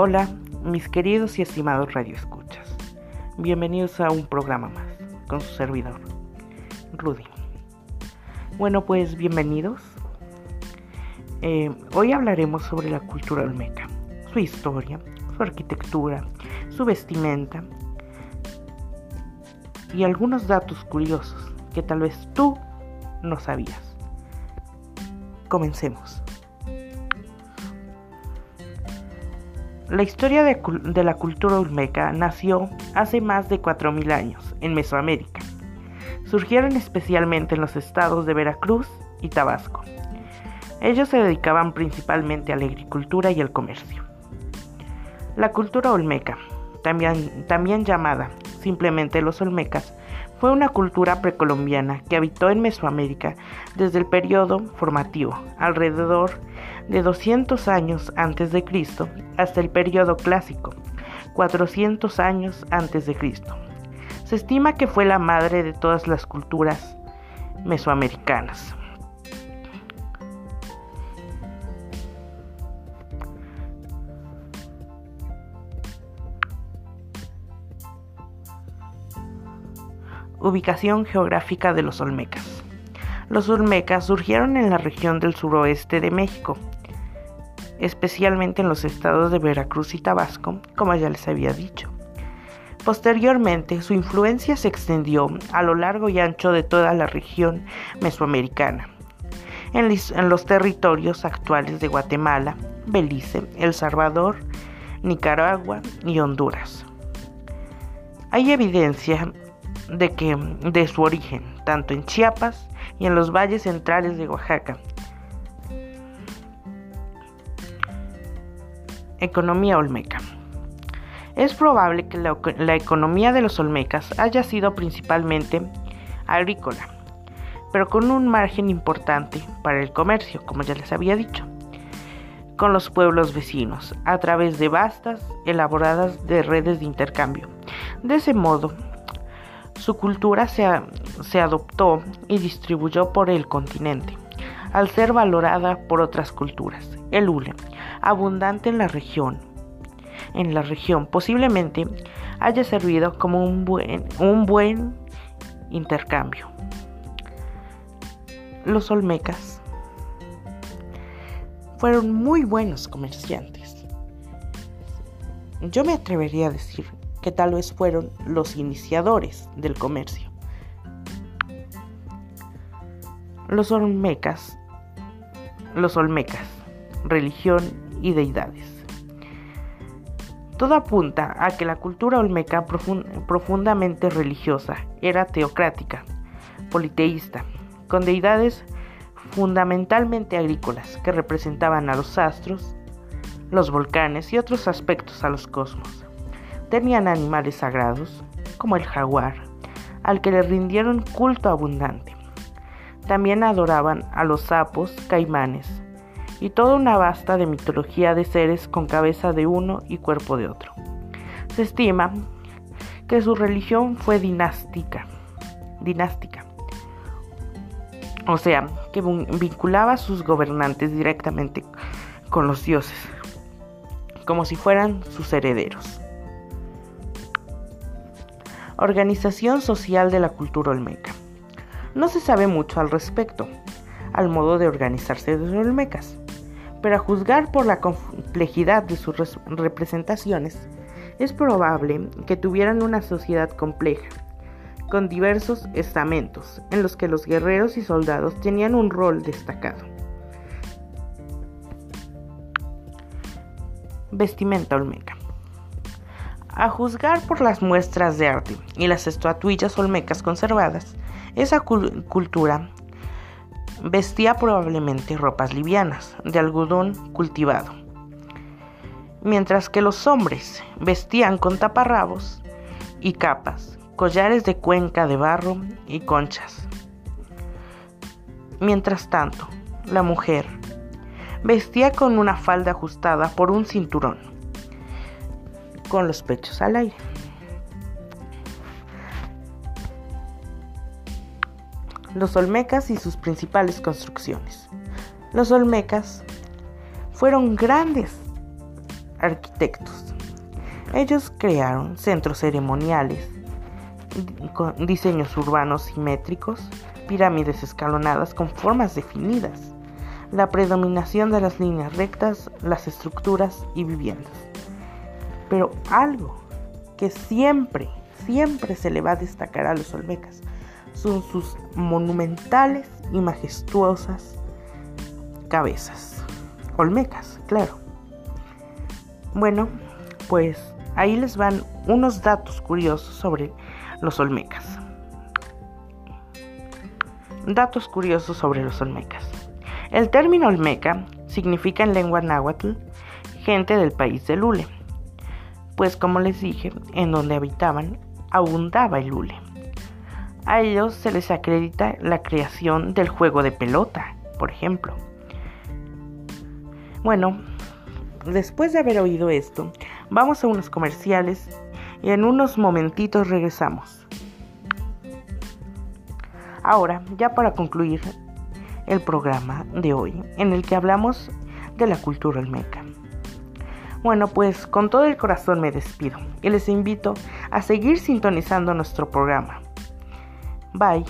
Hola, mis queridos y estimados radioescuchas. Bienvenidos a un programa más con su servidor, Rudy. Bueno, pues bienvenidos. Eh, hoy hablaremos sobre la cultura olmeca, su historia, su arquitectura, su vestimenta y algunos datos curiosos que tal vez tú no sabías. Comencemos. La historia de, la cultura olmeca nació hace más de 4.000 años en Mesoamérica. Surgieron especialmente en los estados de Veracruz y Tabasco. Ellos se dedicaban principalmente a la agricultura y el comercio. La cultura olmeca, también, también llamada simplemente los olmecas, fue una cultura precolombiana que habitó en Mesoamérica desde el periodo formativo, alrededor de 200 años antes de Cristo, hasta el periodo clásico, 400 años antes de Cristo. Se estima que fue la madre de todas las culturas mesoamericanas. Ubicación geográfica de los Olmecas. Los Olmecas surgieron en la región del suroeste de México, especialmente en los estados de Veracruz y Tabasco, como ya les había dicho. Posteriormente, su influencia se extendió a lo largo y ancho de toda la región mesoamericana, en los territorios actuales de Guatemala, Belice, El Salvador, Nicaragua y Honduras. Hay evidencia de que de su origen, tanto en Chiapas y en los valles centrales de Oaxaca. Economía olmeca. Es probable que la, economía de los olmecas haya sido principalmente agrícola, pero con un margen importante para el comercio, como ya les había dicho, con los pueblos vecinos, a través de vastas, elaboradas de redes de intercambio. De ese modo, su cultura se, adoptó y distribuyó por el continente, al ser valorada por otras culturas. El hule, abundante en la región, en la región posiblemente haya servido como un buen, intercambio. Los olmecas fueron muy buenos comerciantes. Yo me atrevería a decir que tal vez fueron los iniciadores del comercio. Los olmecas, los olmecas, religión y deidades. Todo apunta a que la cultura olmeca profundamente religiosa era teocrática, politeísta, con deidades fundamentalmente agrícolas que representaban a los astros, los volcanes y otros aspectos a los cosmos. Tenían animales sagrados, como el jaguar, al que le rindieron culto abundante. También adoraban a los sapos, caimanes, y toda una vasta de mitología de seres con cabeza de uno y cuerpo de otro. Se estima que su religión fue dinástica, dinástica, o sea, que vinculaba a sus gobernantes directamente con los dioses, como si fueran sus herederos. Organización Social de la Cultura Olmeca. No se sabe mucho al respecto, al modo de organizarse de los olmecas, pero a juzgar por la complejidad de sus representaciones, es probable que tuvieran una sociedad compleja, con diversos estamentos, en los que los guerreros y soldados tenían un rol destacado. Vestimenta olmeca. A juzgar por las muestras de arte y las estatuillas olmecas conservadas, esa cultura vestía probablemente ropas livianas, de algodón cultivado, mientras que los hombres vestían con taparrabos y capas, collares de cuenca de barro y conchas. Mientras tanto, la mujer vestía con una falda ajustada por un cinturón con los pechos al aire. Los Olmecas y sus principales construcciones. Los Olmecas fueron grandes arquitectos. Ellos crearon centros ceremoniales, con diseños urbanos simétricos, pirámides escalonadas con formas definidas, la predominación de las líneas rectas, las estructuras y viviendas. Pero algo que siempre, siempre se le va a destacar a los olmecas son sus monumentales y majestuosas cabezas. Olmecas, claro. Bueno, pues ahí les van unos datos curiosos sobre los olmecas. Datos curiosos sobre los olmecas. El término olmeca significa en lengua náhuatl gente del país de Lule, pues como les dije, en donde habitaban abundaba el hule. A ellos se les acredita la creación del juego de pelota, por ejemplo. Bueno, después de haber oído esto, vamos a unos comerciales y en unos momentitos regresamos. Ahora, ya para concluir el programa de hoy, en el que hablamos de la cultura olmeca. Bueno, pues con todo el corazón me despido y les invito a seguir sintonizando nuestro programa. Bye.